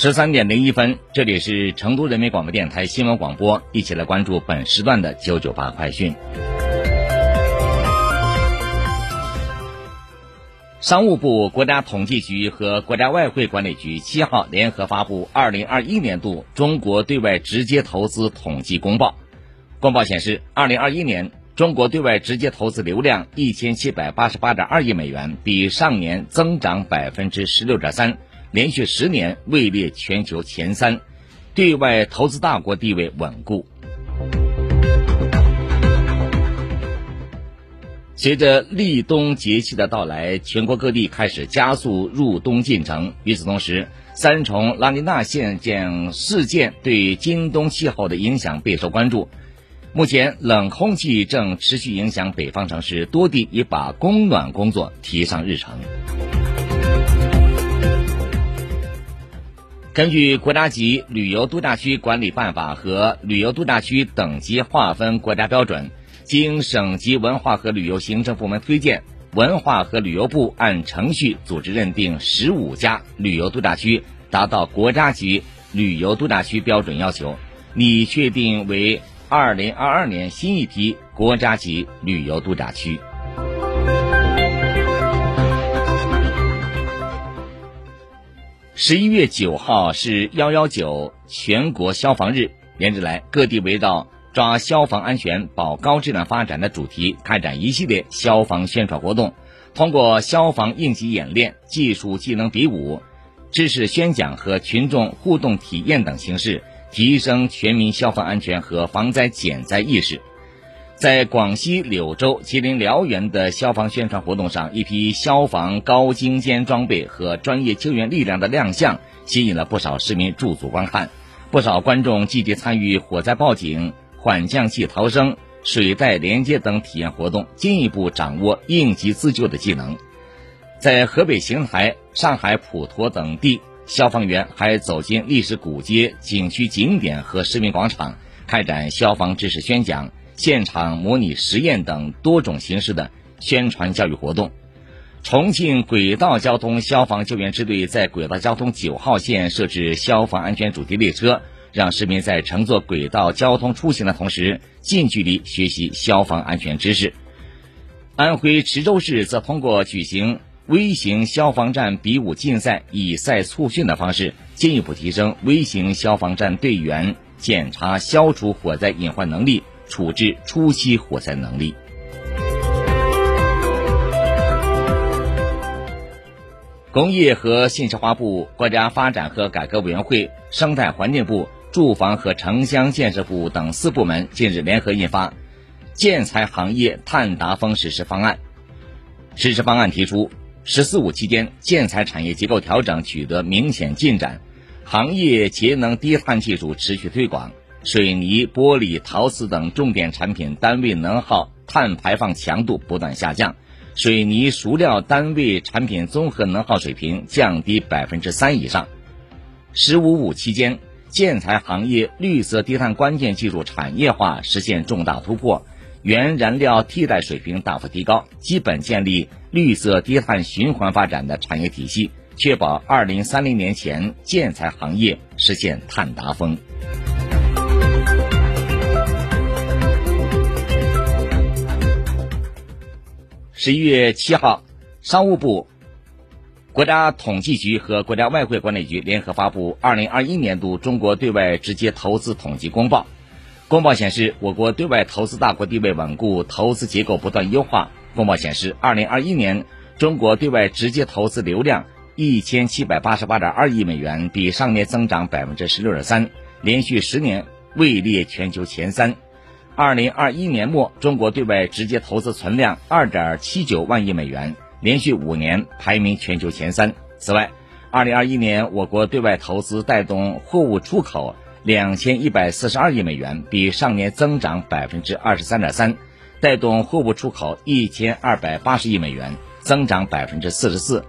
十三点零一分，这里是成都人民广播电台新闻广播，一起来关注本时段的九九八快讯。商务部、国家统计局和国家外汇管理局七号联合发布二零二一年度中国对外直接投资统计公报。公报显示，二零二一年中国对外直接投资流量一千七百八十八点二亿美元，比上年增长百分之十六点三。连续十年位列全球前三，对外投资大国地位稳固。随着立冬节气的到来，全国各地开始加速入冬进程。与此同时，三重拉尼娜现象事件对今冬气候的影响备受关注。目前，冷空气正持续影响北方城市，多地已把供暖工作提上日程。根据国家级旅游度假区管理办法和旅游度假区等级划分国家标准，经省级文化和旅游行政部门推荐，文化和旅游部按程序组织认定十五家旅游度假区达到国家级旅游度假区标准要求，拟确定为二零二二年新一批国家级旅游度假区。十一月九号是幺幺九全国消防日，连日来，各地围绕抓消防安全、保高质量发展的主题，开展一系列消防宣传活动，通过消防应急演练、技术技能比武、知识宣讲和群众互动体验等形式，提升全民消防安全和防灾减灾意识。在广西柳州、吉林辽源的消防宣传活动上，一批消防高精尖装备和专业救援力量的亮相，吸引了不少市民驻足观看。不少观众积极参与火灾报警、缓降器逃生、水带连接等体验活动，进一步掌握应急自救的技能。在河北邢台、上海普陀等地，消防员还走进历史古街、景区景点和市民广场，开展消防知识宣讲。现场模拟实验等多种形式的宣传教育活动。重庆轨道交通消防救援支队在轨道交通九号线设置消防安全主题列车，让市民在乘坐轨道交通出行的同时，近距离学习消防安全知识。安徽池州市则通过举行微型消防站比武竞赛、以赛促训的方式，进一步提升微型消防站队员检查消除火灾隐患能力。处置初期火灾能力。工业和信息化部、国家发展和改革委员会、生态环境部、住房和城乡建设部等四部门近日联合印发《建材行业碳达峰实施方案》。实施方案提出，“十四五”期间，建材产业结构调整取得明显进展，行业节能低碳技术持续推广。水泥、玻璃、陶瓷等重点产品单位能耗碳排放强度不断下降，水泥熟料单位产品综合能耗水平降低百分之三以上。“十五五”期间，建材行业绿色低碳关键技术产业化实现重大突破，原燃料替代水平大幅提高，基本建立绿色低碳循环发展的产业体系，确保二零三零年前建材行业实现碳达峰。十一月七号，商务部。国家统计局和国家外汇管理局联合发布《二零二一年度中国对外直接投资统计公报》。公报显示，我国对外投资大国地位稳固，投资结构不断优化。公报显示，二零二一年中国对外直接投资流量一千七百八十八点二亿美元，比上年增长百分之十六点三，连续十年位列全球前三。二零二一年末，中国对外直接投资存量二点七九万亿美元。连续五年排名全球前三。此外，二零二一年我国对外投资带动货物出口两千一百四十二亿美元，比上年增长百分之二十三点三，带动货物出口一千二百八十亿美元，增长百分之四十四。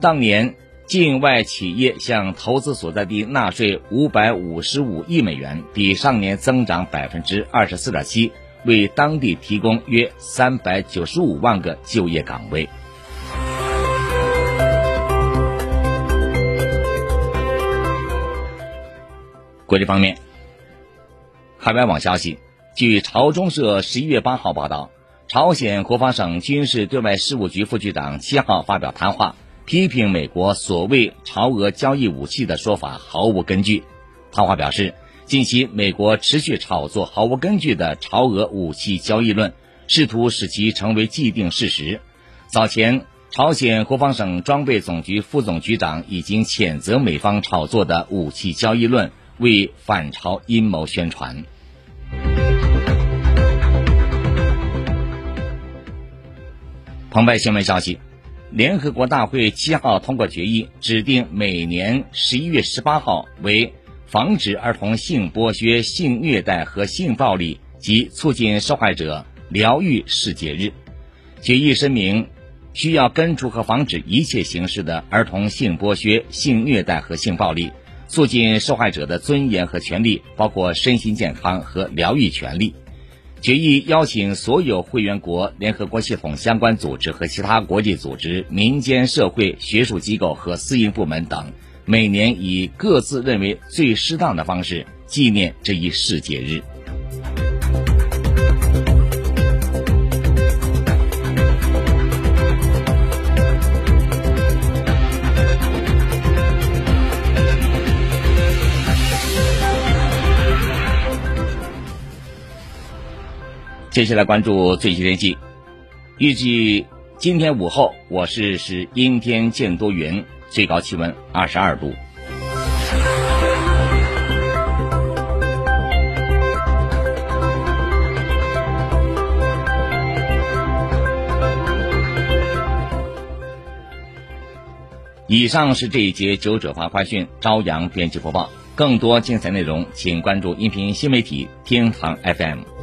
当年境外企业向投资所在地纳税五百五十五亿美元，比上年增长百分之二十四点七，为当地提供约三百九十五万个就业岗位。国际方面，海外网消息，据朝中社十一月八号报道，朝鲜国防省军事对外事务局副局长七号发表谈话，批评美国所谓朝俄交易武器的说法毫无根据。谈话表示，近期美国持续炒作毫无根据的朝俄武器交易论，试图使其成为既定事实。早前，朝鲜国防省装备总局副总局长已经谴责美方炒作的武器交易论。为反朝阴谋宣传。澎湃新闻消息，联合国大会七号通过决议，指定每年十一月十八号为防止儿童性剥削、性虐待和性暴力及促进受害者疗愈世界日。决议声明，需要根除和防止一切形式的儿童性剥削、性虐待和性暴力。促进受害者的尊严和权利，包括身心健康和疗愈权利。决议邀请所有会员国、联合国系统相关组织和其他国际组织、民间社会、学术机构和私营部门等，每年以各自认为最适当的方式纪念这一世界日。接下来关注最新天气，预计今天午后我市是阴天见多云，最高气温二十二度。以上是这一节九者发快讯，朝阳编辑播报。更多精彩内容，请关注音频新媒体天堂 FM。